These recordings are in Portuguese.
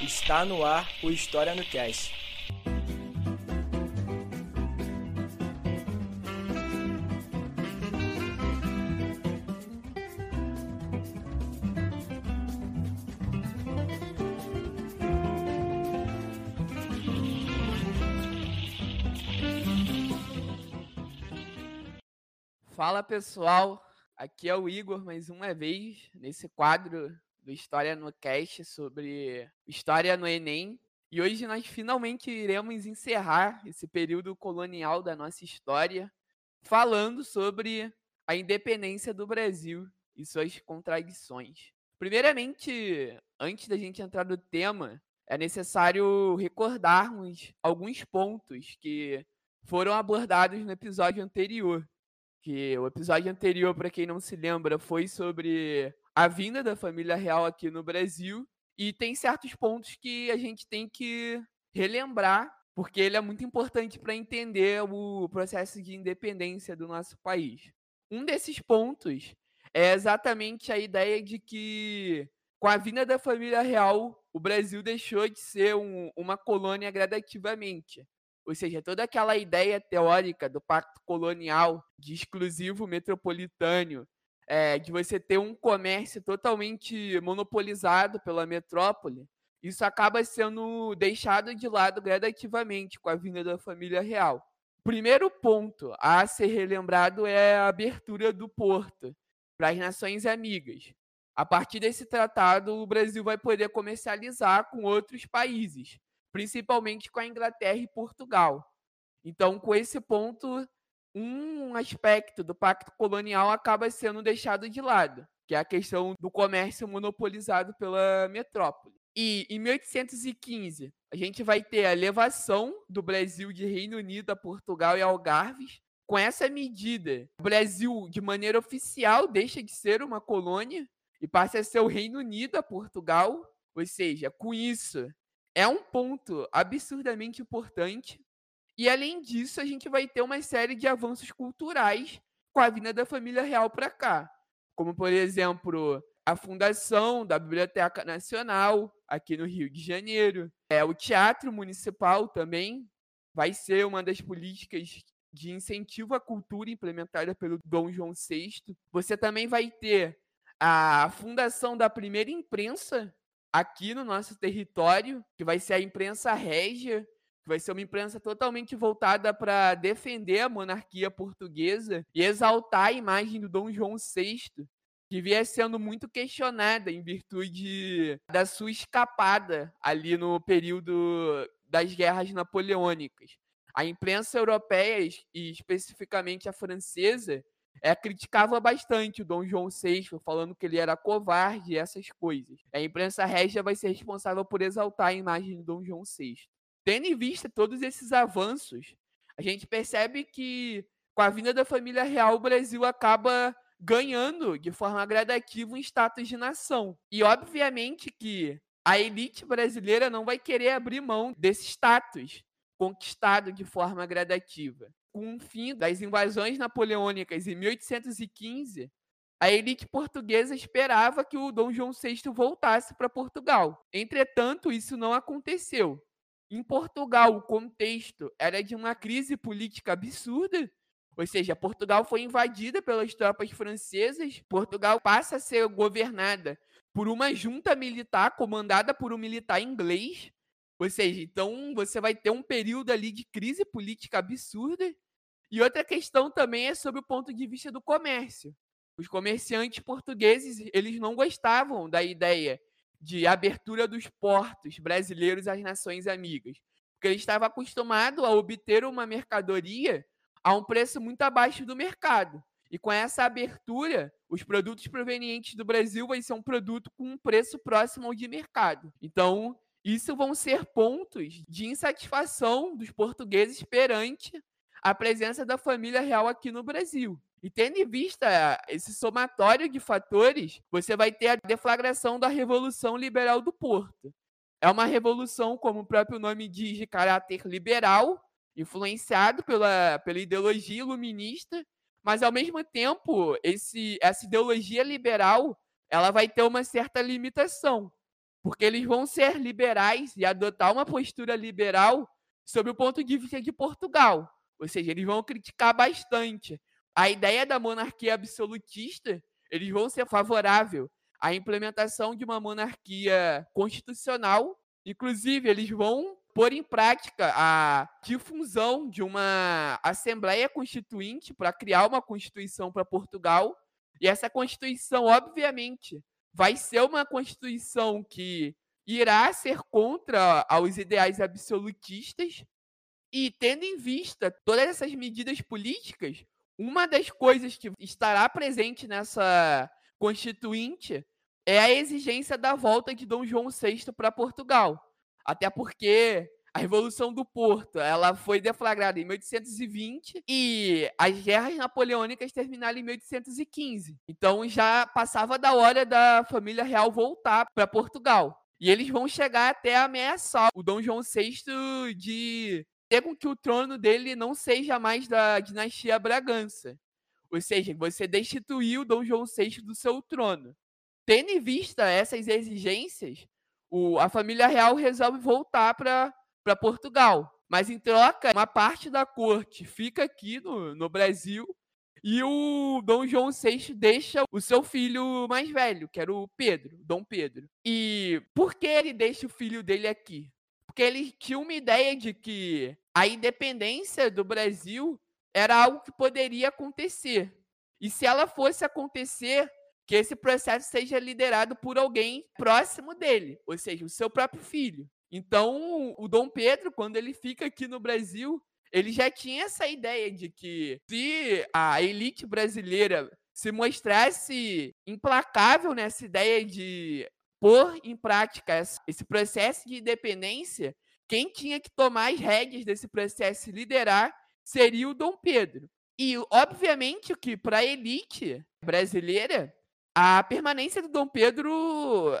Está no ar o História no Cast. Fala pessoal, aqui é o Igor mais uma vez nesse quadro do História no Cast sobre História no Enem. E hoje nós finalmente iremos encerrar esse período colonial da nossa história, falando sobre a independência do Brasil e suas contradições. Primeiramente, antes da gente entrar no tema, é necessário recordarmos alguns pontos que foram abordados no episódio anterior. Que o episódio anterior, para quem não se lembra, foi sobre a vinda da família real aqui no Brasil e tem certos pontos que a gente tem que relembrar, porque ele é muito importante para entender o processo de independência do nosso país. Um desses pontos é exatamente a ideia de que, com a vinda da família real, o Brasil deixou de ser um, uma colônia gradativamente. Ou seja, toda aquela ideia teórica do pacto colonial, de exclusivo metropolitano, é, de você ter um comércio totalmente monopolizado pela metrópole, isso acaba sendo deixado de lado gradativamente com a vinda da família real. Primeiro ponto a ser relembrado é a abertura do porto para as nações amigas. A partir desse tratado, o Brasil vai poder comercializar com outros países, principalmente com a Inglaterra e Portugal. Então, com esse ponto, um aspecto do pacto colonial acaba sendo deixado de lado, que é a questão do comércio monopolizado pela metrópole. E em 1815, a gente vai ter a elevação do Brasil de Reino Unido a Portugal e Algarves. Com essa medida, o Brasil, de maneira oficial, deixa de ser uma colônia e passa a ser o Reino Unido a Portugal. Ou seja, com isso, é um ponto absurdamente importante e além disso, a gente vai ter uma série de avanços culturais com a vinda da família real para cá. Como, por exemplo, a fundação da Biblioteca Nacional aqui no Rio de Janeiro. É, o Teatro Municipal também vai ser uma das políticas de incentivo à cultura implementada pelo Dom João VI. Você também vai ter a fundação da primeira imprensa aqui no nosso território, que vai ser a imprensa régia, vai ser uma imprensa totalmente voltada para defender a monarquia portuguesa e exaltar a imagem do Dom João VI, que vinha sendo muito questionada em virtude da sua escapada ali no período das guerras napoleônicas. a imprensa europeia, e especificamente a francesa, é, criticava bastante o Dom João VI, falando que ele era covarde e essas coisas. A imprensa régia vai ser responsável por exaltar a imagem de Dom João VI. Tendo em vista todos esses avanços, a gente percebe que com a vinda da família real, o Brasil acaba ganhando de forma gradativa um status de nação. E obviamente que a elite brasileira não vai querer abrir mão desse status conquistado de forma gradativa. Com o fim das invasões napoleônicas em 1815, a elite portuguesa esperava que o Dom João VI voltasse para Portugal. Entretanto, isso não aconteceu. Em Portugal, o contexto era de uma crise política absurda, ou seja, Portugal foi invadida pelas tropas francesas. Portugal passa a ser governada por uma junta militar comandada por um militar inglês. Ou seja, então você vai ter um período ali de crise política absurda. E outra questão também é sobre o ponto de vista do comércio. Os comerciantes portugueses, eles não gostavam da ideia de abertura dos portos brasileiros às nações amigas, porque eles estavam acostumados a obter uma mercadoria a um preço muito abaixo do mercado. E com essa abertura, os produtos provenientes do Brasil vai ser um produto com um preço próximo ao de mercado. Então, isso vão ser pontos de insatisfação dos portugueses perante a presença da família real aqui no Brasil. E tendo em vista esse somatório de fatores, você vai ter a deflagração da Revolução Liberal do Porto. É uma revolução, como o próprio nome diz, de caráter liberal, influenciado pela, pela ideologia iluminista, mas ao mesmo tempo esse, essa ideologia liberal ela vai ter uma certa limitação, porque eles vão ser liberais e adotar uma postura liberal sob o ponto de vista de Portugal, ou seja, eles vão criticar bastante a ideia da monarquia absolutista, eles vão ser favorável à implementação de uma monarquia constitucional, inclusive eles vão pôr em prática a difusão de uma Assembleia Constituinte para criar uma Constituição para Portugal. E essa Constituição, obviamente, vai ser uma Constituição que irá ser contra os ideais absolutistas. E tendo em vista todas essas medidas políticas, uma das coisas que estará presente nessa Constituinte é a exigência da volta de Dom João VI para Portugal. Até porque a Revolução do Porto, ela foi deflagrada em 1820 e as guerras napoleônicas terminaram em 1815. Então já passava da hora da família real voltar para Portugal. E eles vão chegar até ameaçar o Dom João VI de com que o trono dele não seja mais da dinastia Bragança. Ou seja, você destituiu Dom João VI do seu trono. Tendo em vista essas exigências, o, a família real resolve voltar para Portugal. Mas em troca, uma parte da corte fica aqui no, no Brasil e o Dom João VI deixa o seu filho mais velho, que era o Pedro, Dom Pedro. E por que ele deixa o filho dele aqui? Porque ele tinha uma ideia de que a independência do Brasil era algo que poderia acontecer. E se ela fosse acontecer, que esse processo seja liderado por alguém próximo dele, ou seja, o seu próprio filho. Então, o Dom Pedro, quando ele fica aqui no Brasil, ele já tinha essa ideia de que se a elite brasileira se mostrasse implacável nessa ideia de pôr em prática esse processo de independência, quem tinha que tomar as rédeas desse processo e liderar seria o Dom Pedro. E, obviamente, que para a elite brasileira, a permanência do Dom Pedro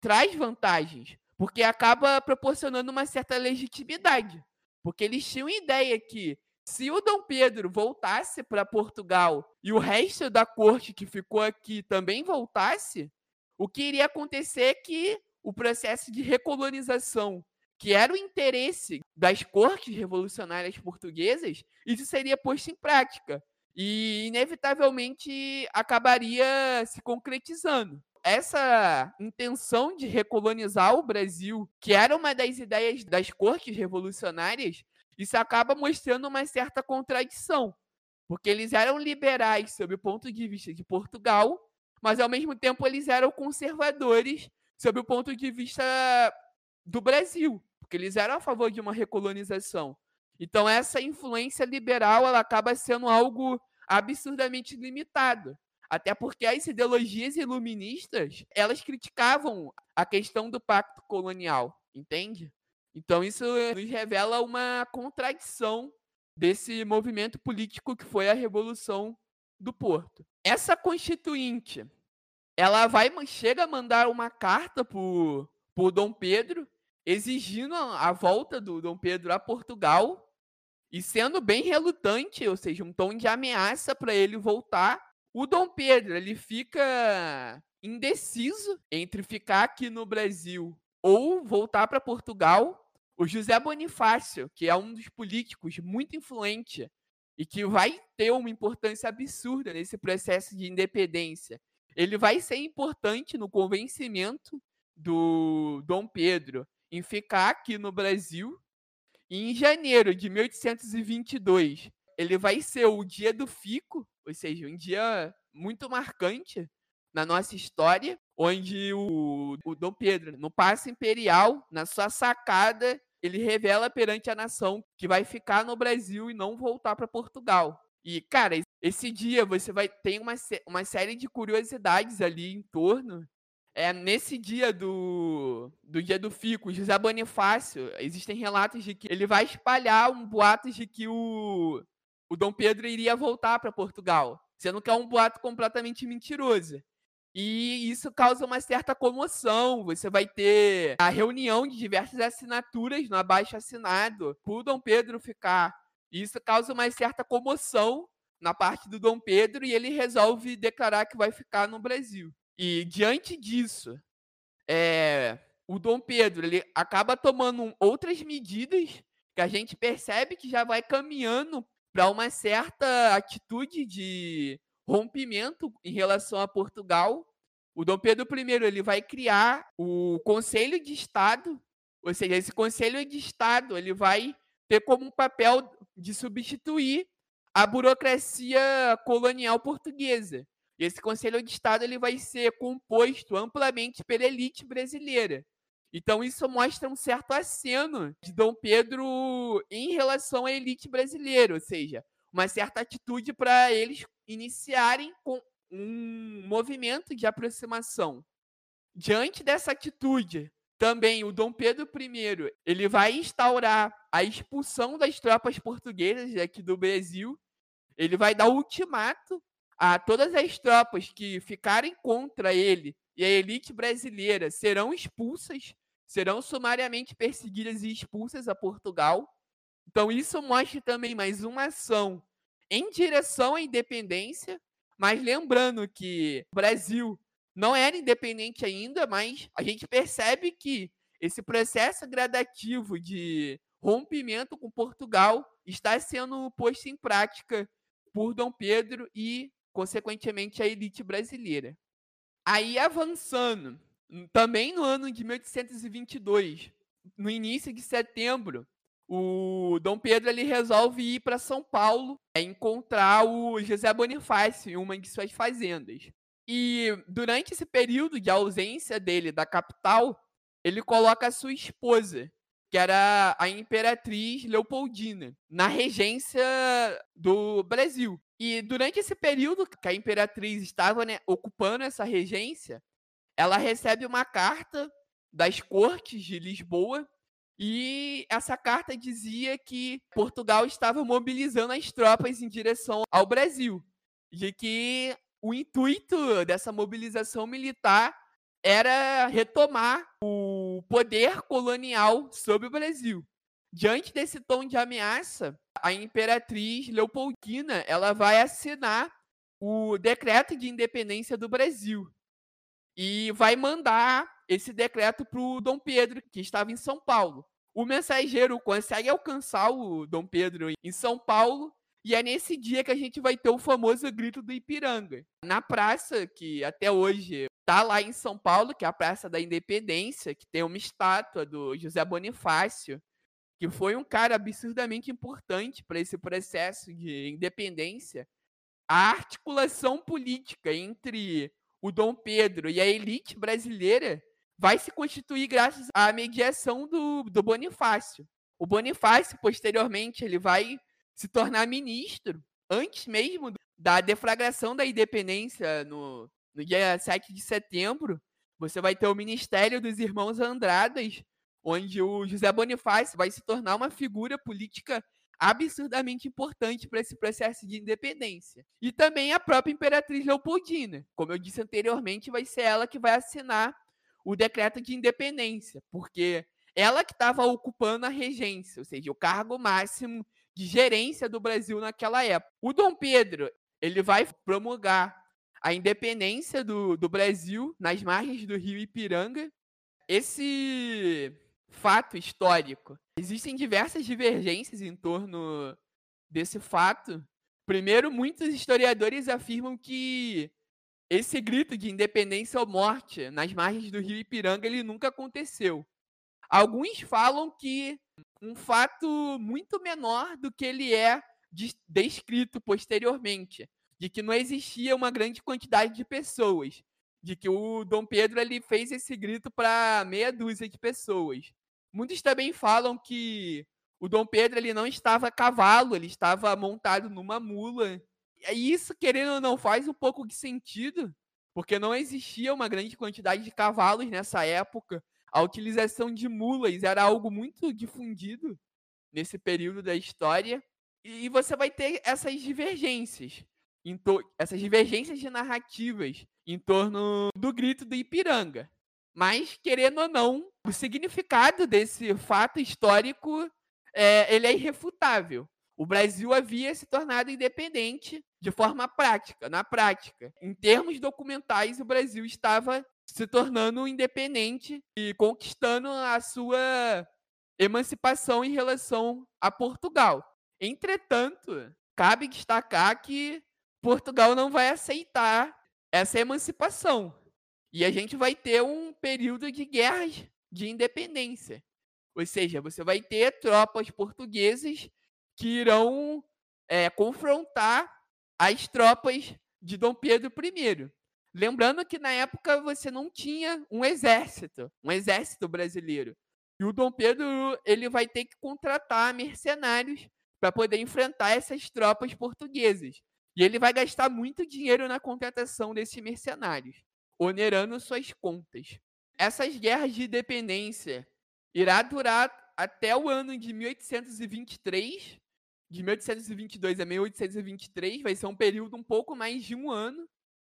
traz vantagens, porque acaba proporcionando uma certa legitimidade. Porque eles tinham ideia que se o Dom Pedro voltasse para Portugal e o resto da corte que ficou aqui também voltasse, o que iria acontecer é que o processo de recolonização, que era o interesse das cortes revolucionárias portuguesas, isso seria posto em prática e inevitavelmente acabaria se concretizando. Essa intenção de recolonizar o Brasil, que era uma das ideias das cortes revolucionárias, isso acaba mostrando uma certa contradição, porque eles eram liberais sob o ponto de vista de Portugal, mas ao mesmo tempo eles eram conservadores sob o ponto de vista do Brasil, porque eles eram a favor de uma recolonização. Então essa influência liberal ela acaba sendo algo absurdamente limitado. Até porque as ideologias iluministas, elas criticavam a questão do pacto colonial, entende? Então isso nos revela uma contradição desse movimento político que foi a Revolução do Porto. Essa constituinte, ela vai chega a mandar uma carta por por Dom Pedro, exigindo a volta do Dom Pedro a Portugal e sendo bem relutante, ou seja, um tom de ameaça para ele voltar. O Dom Pedro, ele fica indeciso entre ficar aqui no Brasil ou voltar para Portugal. O José Bonifácio, que é um dos políticos muito influente e que vai ter uma importância absurda nesse processo de independência, ele vai ser importante no convencimento do Dom Pedro em ficar aqui no Brasil. E em janeiro de 1822, ele vai ser o dia do fico, ou seja, um dia muito marcante na nossa história, onde o, o Dom Pedro, no passe imperial, na sua sacada, ele revela perante a nação que vai ficar no Brasil e não voltar para Portugal. E, cara, esse dia você vai ter uma, uma série de curiosidades ali em torno é, nesse dia do, do dia do Fico, José Bonifácio, existem relatos de que ele vai espalhar um boato de que o, o Dom Pedro iria voltar para Portugal, sendo que é um boato completamente mentiroso. E isso causa uma certa comoção. Você vai ter a reunião de diversas assinaturas no abaixo assinado por Dom Pedro ficar. Isso causa uma certa comoção na parte do Dom Pedro e ele resolve declarar que vai ficar no Brasil. E diante disso, é, o Dom Pedro ele acaba tomando outras medidas que a gente percebe que já vai caminhando para uma certa atitude de rompimento em relação a Portugal. O Dom Pedro I ele vai criar o Conselho de Estado, ou seja, esse Conselho de Estado ele vai ter como um papel de substituir a burocracia colonial portuguesa. E esse Conselho de Estado ele vai ser composto amplamente pela elite brasileira. Então isso mostra um certo aceno de Dom Pedro em relação à elite brasileira, ou seja, uma certa atitude para eles iniciarem com um movimento de aproximação. Diante dessa atitude, também o Dom Pedro I, ele vai instaurar a expulsão das tropas portuguesas aqui do Brasil. Ele vai dar ultimato a todas as tropas que ficarem contra ele e a elite brasileira serão expulsas, serão sumariamente perseguidas e expulsas a Portugal. Então isso mostra também mais uma ação em direção à independência, mas lembrando que o Brasil não era independente ainda, mas a gente percebe que esse processo gradativo de rompimento com Portugal está sendo posto em prática por Dom Pedro e consequentemente a elite brasileira. Aí avançando, também no ano de 1822, no início de setembro, o Dom Pedro ele resolve ir para São Paulo é, encontrar o José Bonifácio em uma de suas fazendas. E durante esse período de ausência dele da capital, ele coloca a sua esposa, que era a imperatriz Leopoldina, na regência do Brasil. E durante esse período que a imperatriz estava né, ocupando essa regência, ela recebe uma carta das cortes de Lisboa e essa carta dizia que Portugal estava mobilizando as tropas em direção ao Brasil, de que o intuito dessa mobilização militar era retomar o poder colonial sobre o Brasil. Diante desse tom de ameaça, a imperatriz Leopoldina ela vai assinar o decreto de independência do Brasil e vai mandar esse decreto para o Dom Pedro, que estava em São Paulo. O mensageiro consegue alcançar o Dom Pedro em São Paulo e é nesse dia que a gente vai ter o famoso grito do Ipiranga. Na praça, que até hoje está lá em São Paulo, que é a Praça da Independência, que tem uma estátua do José Bonifácio, que foi um cara absurdamente importante para esse processo de independência, a articulação política entre o Dom Pedro e a elite brasileira vai se constituir graças à mediação do, do Bonifácio. O Bonifácio, posteriormente, ele vai se tornar ministro, antes mesmo da deflagração da independência no, no dia 7 de setembro. Você vai ter o Ministério dos Irmãos Andradas, onde o José Bonifácio vai se tornar uma figura política absurdamente importante para esse processo de independência. E também a própria Imperatriz Leopoldina. Como eu disse anteriormente, vai ser ela que vai assinar o decreto de independência, porque ela que estava ocupando a regência, ou seja, o cargo máximo de gerência do Brasil naquela época. O Dom Pedro, ele vai promulgar a independência do, do Brasil nas margens do rio Ipiranga. Esse fato histórico, existem diversas divergências em torno desse fato. Primeiro, muitos historiadores afirmam que esse grito de independência ou morte nas margens do rio Ipiranga ele nunca aconteceu. Alguns falam que um fato muito menor do que ele é descrito posteriormente, de que não existia uma grande quantidade de pessoas, de que o Dom Pedro ele fez esse grito para meia dúzia de pessoas. Muitos também falam que o Dom Pedro ele não estava a cavalo, ele estava montado numa mula. E isso, querendo ou não, faz um pouco de sentido, porque não existia uma grande quantidade de cavalos nessa época a utilização de mulas era algo muito difundido nesse período da história. E você vai ter essas divergências, essas divergências de narrativas em torno do grito do Ipiranga. Mas, querendo ou não, o significado desse fato histórico é, ele é irrefutável. O Brasil havia se tornado independente de forma prática, na prática. Em termos documentais, o Brasil estava se tornando independente e conquistando a sua emancipação em relação a Portugal. Entretanto, cabe destacar que Portugal não vai aceitar essa emancipação. E a gente vai ter um período de guerras de independência. Ou seja, você vai ter tropas portuguesas que irão é, confrontar as tropas de Dom Pedro I. Lembrando que na época você não tinha um exército, um exército brasileiro. E o Dom Pedro ele vai ter que contratar mercenários para poder enfrentar essas tropas portuguesas. E ele vai gastar muito dinheiro na contratação desses mercenários, onerando suas contas. Essas guerras de independência irá durar até o ano de 1823, de 1822 a 1823, vai ser um período um pouco mais de um ano,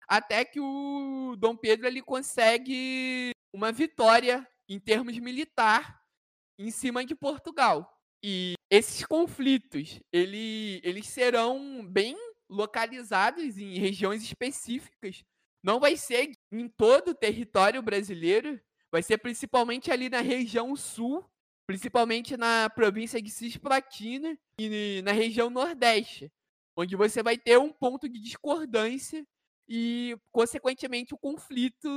até que o Dom Pedro ele consegue uma vitória em termos militar em cima de Portugal. E esses conflitos, ele, eles serão bem localizados em regiões específicas. Não vai ser em todo o território brasileiro, vai ser principalmente ali na região sul, principalmente na província de Cisplatina e na região nordeste, onde você vai ter um ponto de discordância e, consequentemente, o conflito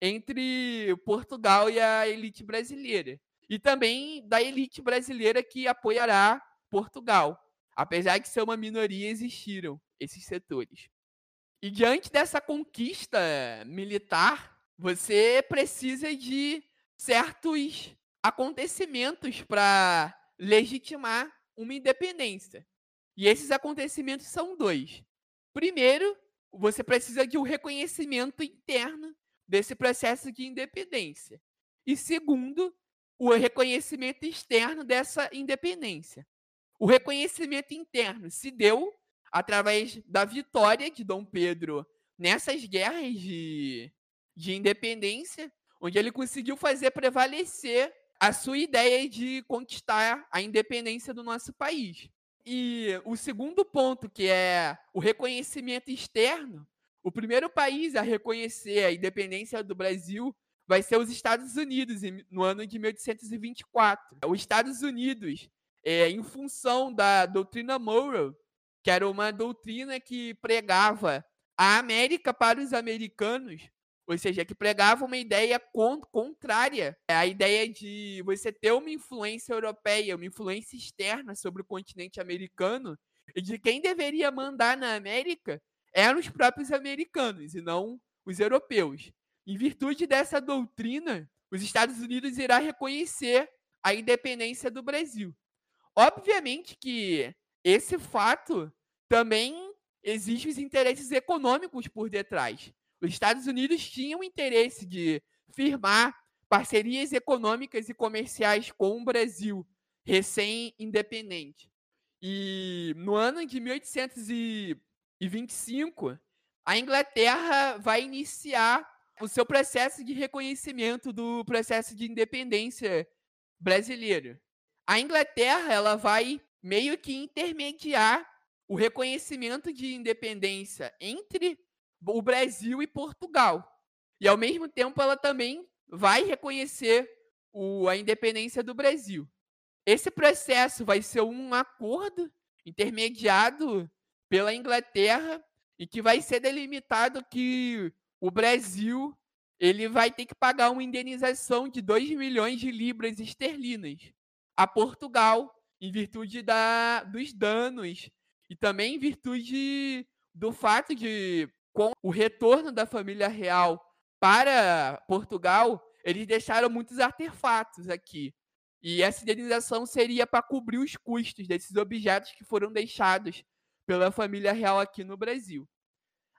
entre Portugal e a elite brasileira. E também da elite brasileira que apoiará Portugal. Apesar de ser uma minoria, existiram esses setores. E diante dessa conquista militar, você precisa de certos acontecimentos para legitimar uma independência. E esses acontecimentos são dois. Primeiro, você precisa de um reconhecimento interno desse processo de independência. E segundo, o reconhecimento externo dessa independência. O reconhecimento interno se deu através da vitória de Dom Pedro nessas guerras de, de independência, onde ele conseguiu fazer prevalecer a sua ideia de conquistar a independência do nosso país. E o segundo ponto, que é o reconhecimento externo, o primeiro país a reconhecer a independência do Brasil vai ser os Estados Unidos, no ano de 1824. Os Estados Unidos, é, em função da doutrina Monroe, que era uma doutrina que pregava a América para os americanos, ou seja, que pregava uma ideia contrária à ideia de você ter uma influência europeia, uma influência externa sobre o continente americano, e de quem deveria mandar na América eram os próprios americanos e não os europeus. Em virtude dessa doutrina, os Estados Unidos irá reconhecer a independência do Brasil. Obviamente que esse fato também existe os interesses econômicos por detrás. Os Estados Unidos tinham interesse de firmar parcerias econômicas e comerciais com o Brasil, recém-independente. E no ano de 1825, a Inglaterra vai iniciar o seu processo de reconhecimento do processo de independência brasileiro. A Inglaterra ela vai meio que intermediar o reconhecimento de independência entre o Brasil e Portugal. E ao mesmo tempo ela também vai reconhecer o, a independência do Brasil. Esse processo vai ser um acordo intermediado pela Inglaterra e que vai ser delimitado que o Brasil ele vai ter que pagar uma indenização de 2 milhões de libras esterlinas a Portugal em virtude da, dos danos e também em virtude do fato de com o retorno da família real para Portugal, eles deixaram muitos artefatos aqui. E essa indenização seria para cobrir os custos desses objetos que foram deixados pela família real aqui no Brasil.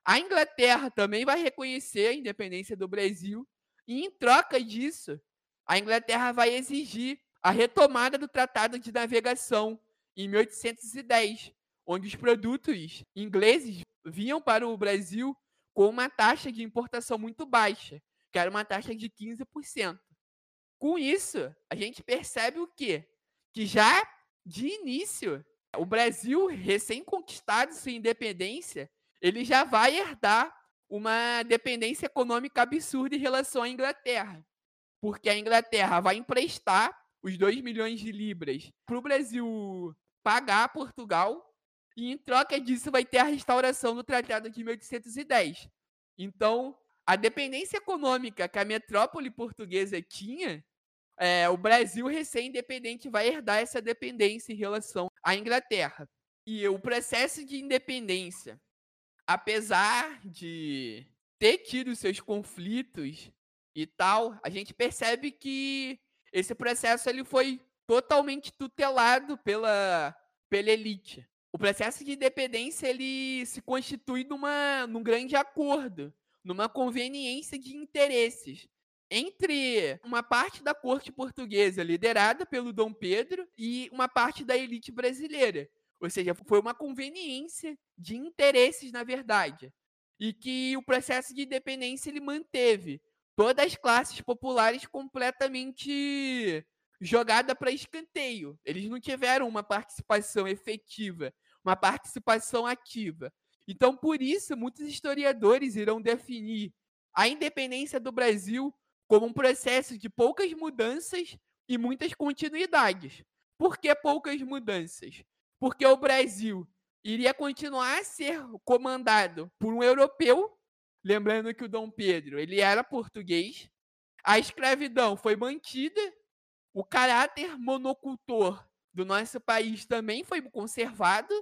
A Inglaterra também vai reconhecer a independência do Brasil e, em troca disso, a Inglaterra vai exigir a retomada do Tratado de Navegação em 1810, onde os produtos ingleses vinham para o Brasil com uma taxa de importação muito baixa, que era uma taxa de 15%. Com isso, a gente percebe o quê? Que já de início, o Brasil, recém-conquistado sua independência, ele já vai herdar uma dependência econômica absurda em relação à Inglaterra. Porque a Inglaterra vai emprestar os 2 milhões de libras para o Brasil pagar a Portugal, e em troca disso vai ter a restauração do Tratado de 1810. Então, a dependência econômica que a metrópole portuguesa tinha é, o Brasil recém-independente vai herdar essa dependência em relação à Inglaterra. E o processo de independência, apesar de ter tido seus conflitos e tal, a gente percebe que esse processo ele foi totalmente tutelado pela, pela elite. O processo de independência ele se constitui numa, num grande acordo, numa conveniência de interesses entre uma parte da corte portuguesa liderada pelo Dom Pedro e uma parte da elite brasileira. Ou seja, foi uma conveniência de interesses, na verdade. E que o processo de independência ele manteve todas as classes populares completamente jogada para escanteio. Eles não tiveram uma participação efetiva, uma participação ativa. Então, por isso, muitos historiadores irão definir a independência do Brasil como um processo de poucas mudanças e muitas continuidades. Por que poucas mudanças? Porque o Brasil iria continuar a ser comandado por um europeu, lembrando que o Dom Pedro ele era português, a escravidão foi mantida, o caráter monocultor do nosso país também foi conservado,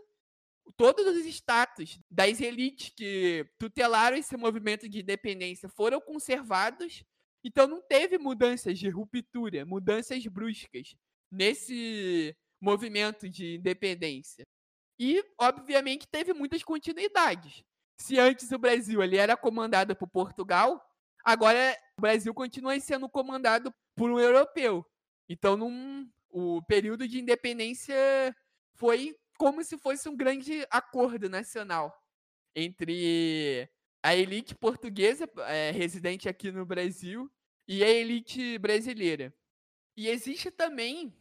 todos os status das elites que tutelaram esse movimento de independência foram conservados então não teve mudanças de ruptura, mudanças bruscas nesse movimento de independência. E, obviamente, teve muitas continuidades. Se antes o Brasil ele era comandado por Portugal, agora o Brasil continua sendo comandado por um europeu. Então, num, o período de independência foi como se fosse um grande acordo nacional entre a elite portuguesa é, residente aqui no Brasil e a elite brasileira. E existe também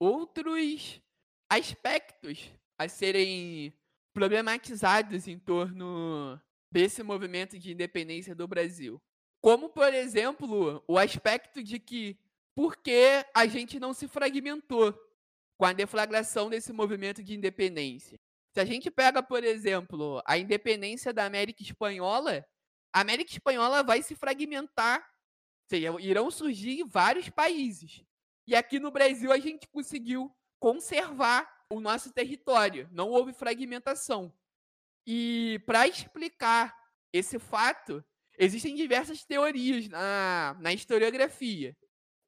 outros aspectos a serem problematizados em torno desse movimento de independência do Brasil. Como, por exemplo, o aspecto de que por que a gente não se fragmentou com a deflagração desse movimento de independência? Se a gente pega, por exemplo, a independência da América Espanhola, a América Espanhola vai se fragmentar, ou seja, irão surgir vários países. E aqui no Brasil a gente conseguiu conservar o nosso território, não houve fragmentação. E para explicar esse fato, existem diversas teorias na, na historiografia.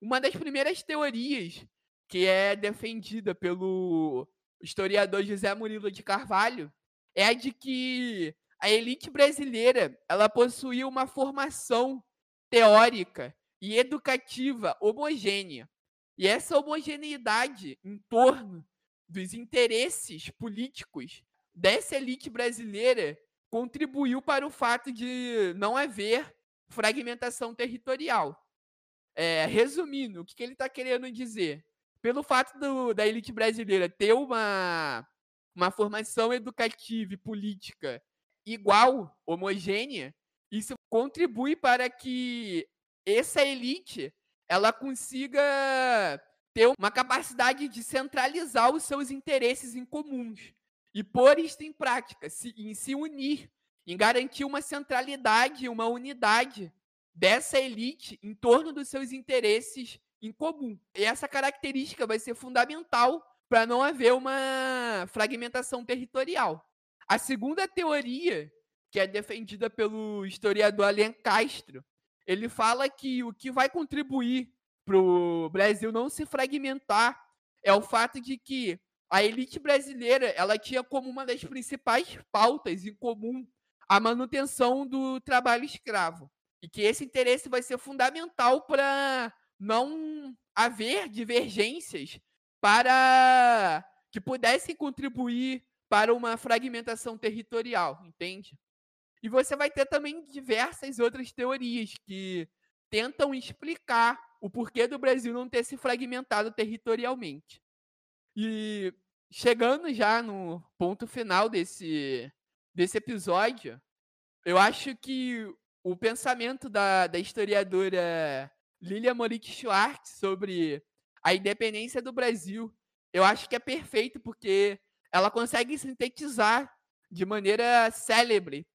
Uma das primeiras teorias que é defendida pelo historiador José Murilo de Carvalho, é a de que a elite brasileira ela possuía uma formação teórica e educativa homogênea. E essa homogeneidade em torno dos interesses políticos dessa elite brasileira contribuiu para o fato de não haver fragmentação territorial. É, resumindo, o que, ele está querendo dizer? Pelo fato do, da elite brasileira ter uma, uma formação educativa e política igual, homogênea, isso contribui para que essa elite ela consiga ter uma capacidade de centralizar os seus interesses em comuns e pôr isto em prática, se, em se unir, em garantir uma centralidade, uma unidade dessa elite em torno dos seus interesses em comum. E essa característica vai ser fundamental para não haver uma fragmentação territorial. A segunda teoria, que é defendida pelo historiador Alen Castro, ele fala que o que vai contribuir para o Brasil não se fragmentar é o fato de que a elite brasileira ela tinha como uma das principais pautas em comum a manutenção do trabalho escravo e que esse interesse vai ser fundamental para não haver divergências para que pudessem contribuir para uma fragmentação territorial, entende? E você vai ter também diversas outras teorias que tentam explicar o porquê do Brasil não ter se fragmentado territorialmente. E chegando já no ponto final desse, desse episódio, eu acho que o pensamento da, da historiadora Lilia Monique Schwartz sobre a independência do Brasil, eu acho que é perfeito porque ela consegue sintetizar de maneira célebre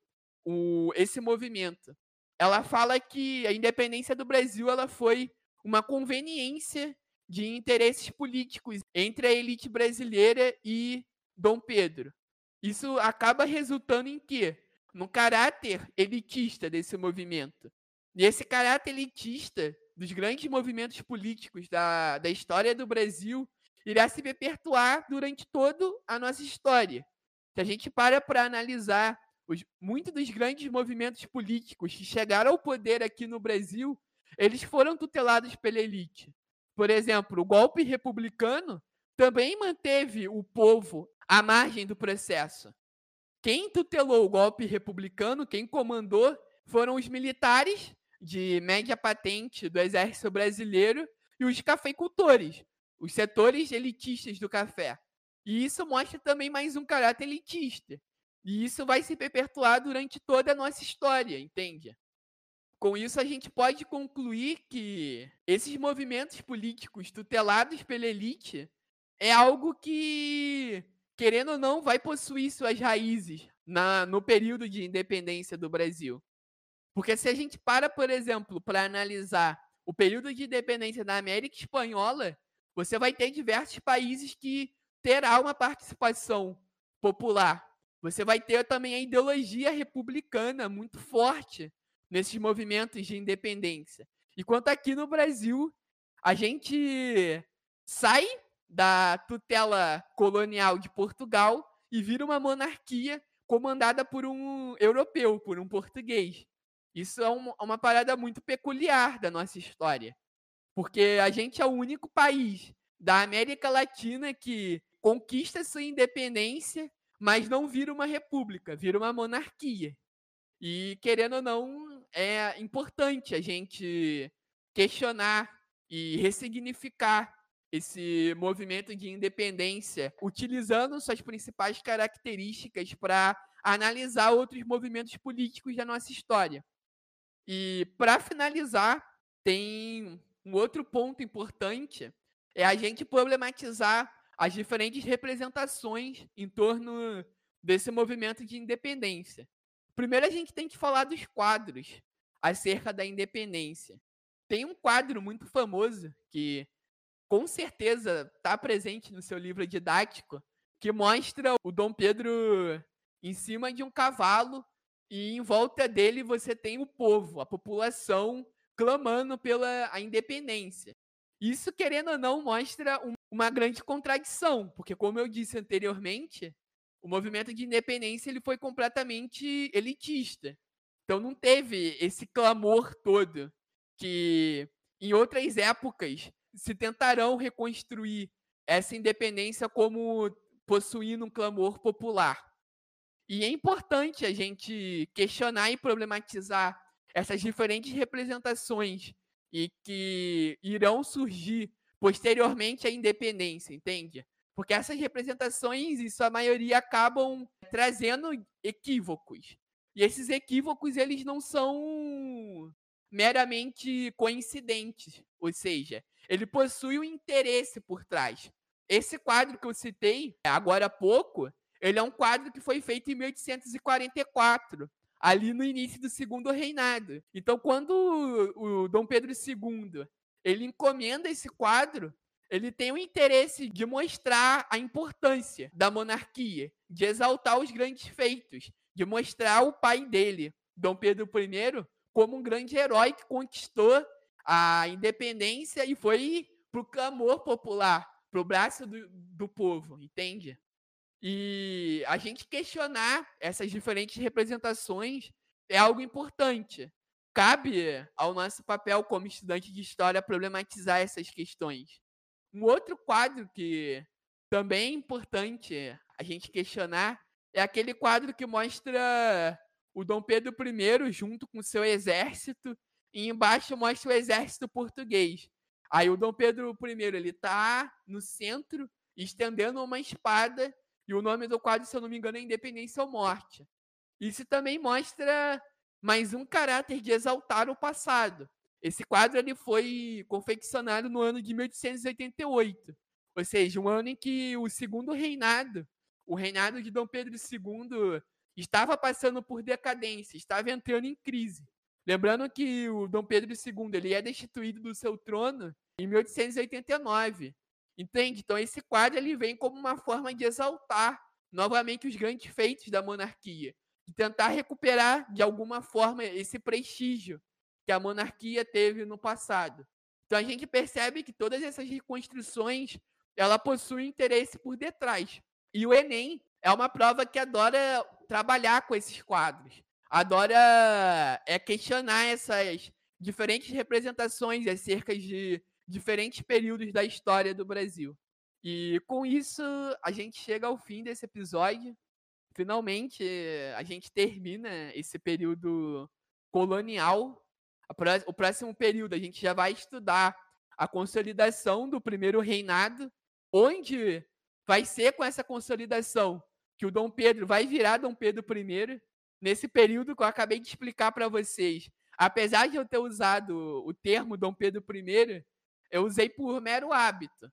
o, esse movimento. Ela fala que a independência do Brasil ela foi uma conveniência de interesses políticos entre a elite brasileira e Dom Pedro. Isso acaba resultando em quê? No caráter elitista desse movimento. E esse caráter elitista dos grandes movimentos políticos da, da história do Brasil irá se perpetuar durante toda a nossa história. Se a gente para para analisar os, muitos dos grandes movimentos políticos que chegaram ao poder aqui no Brasil, eles foram tutelados pela elite. Por exemplo, o golpe republicano também manteve o povo à margem do processo. Quem tutelou o golpe republicano, quem comandou, foram os militares de média patente do exército brasileiro e os cafeicultores, os setores elitistas do café. E isso mostra também mais um caráter elitista. E isso vai se perpetuar durante toda a nossa história, entende? Com isso, a gente pode concluir que esses movimentos políticos tutelados pela elite é algo que, querendo ou não, vai possuir suas raízes na, no período de independência do Brasil. Porque se a gente para, por exemplo, para analisar o período de independência da América Espanhola, você vai ter diversos países que terá uma participação popular você vai ter também a ideologia republicana muito forte nesses movimentos de independência. Enquanto aqui no Brasil, a gente sai da tutela colonial de Portugal e vira uma monarquia comandada por um europeu, por um português. Isso é uma, parada muito peculiar da nossa história. Porque a gente é o único país da América Latina que conquista sua independência mas não vira uma república, vira uma monarquia. E, querendo ou não, é importante a gente questionar e ressignificar esse movimento de independência, utilizando suas principais características para analisar outros movimentos políticos da nossa história. E, para finalizar, tem um outro ponto importante, é a gente problematizar as diferentes representações em torno desse movimento de independência. Primeiro, a gente tem que falar dos quadros acerca da independência. Tem um quadro muito famoso que, com certeza, está presente no seu livro didático, que mostra o Dom Pedro em cima de um cavalo e em volta dele você tem o povo, a população clamando pela a independência. Isso, querendo ou não, mostra uma grande contradição, porque como eu disse anteriormente, o movimento de independência ele foi completamente elitista. Então não teve esse clamor todo que em outras épocas se tentarão reconstruir essa independência como possuindo um clamor popular. E é importante a gente questionar e problematizar essas diferentes representações e que irão surgir posteriormente à independência, entende? Porque essas representações, em sua maioria, acabam trazendo equívocos. E esses equívocos, eles não são meramente coincidentes, ou seja, ele possui um interesse por trás. Esse quadro que eu citei agora há pouco, ele é um quadro que foi feito em 1844, ali no início do segundo reinado. Então, quando o, Dom Pedro II ele encomenda esse quadro, ele tem o interesse de mostrar a importância da monarquia, de exaltar os grandes feitos, de mostrar o pai dele, Dom Pedro I, como um grande herói que conquistou a independência e foi pro clamor popular, pro braço do, do povo, entende? E a gente questionar essas diferentes representações é algo importante. Cabe ao nosso papel como estudante de história problematizar essas questões. Um outro quadro que também é importante a gente questionar é aquele quadro que mostra o Dom Pedro I junto com seu exército e embaixo mostra o exército português. Aí o Dom Pedro I ele está no centro estendendo uma espada e o nome do quadro, se eu não me engano, é Independência ou Morte. Isso também mostra mais um caráter de exaltar o passado. Esse quadro ele foi confeccionado no ano de 1888, ou seja, um ano em que o segundo reinado, o reinado de Dom Pedro II, estava passando por decadência, estava entrando em crise. Lembrando que o Dom Pedro II ele é destituído do seu trono em 1889. Entende? Então esse quadro ele vem como uma forma de exaltar novamente os grandes feitos da monarquia, de tentar recuperar de alguma forma esse prestígio que a monarquia teve no passado. Então a gente percebe que todas essas reconstruções ela possui interesse por detrás. E o Enem é uma prova que adora trabalhar com esses quadros adora é questionar essas diferentes representações acerca de diferentes períodos da história do Brasil. E com isso, a gente chega ao fim desse episódio. Finalmente, a gente termina esse período colonial. O próximo período, a gente já vai estudar a consolidação do primeiro reinado, onde vai ser com essa consolidação que o Dom Pedro vai virar Dom Pedro I nesse período que eu acabei de explicar para vocês, apesar de eu ter usado o termo Dom Pedro I, eu usei por mero hábito.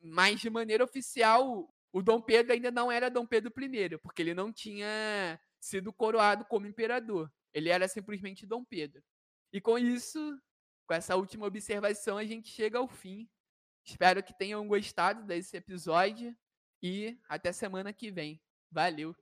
Mas de maneira oficial, o Dom Pedro ainda não era Dom Pedro I, porque ele não tinha sido coroado como imperador. Ele era simplesmente Dom Pedro. E com isso, com essa última observação, a gente chega ao fim. Espero que tenham gostado desse episódio e até semana que vem. Valeu!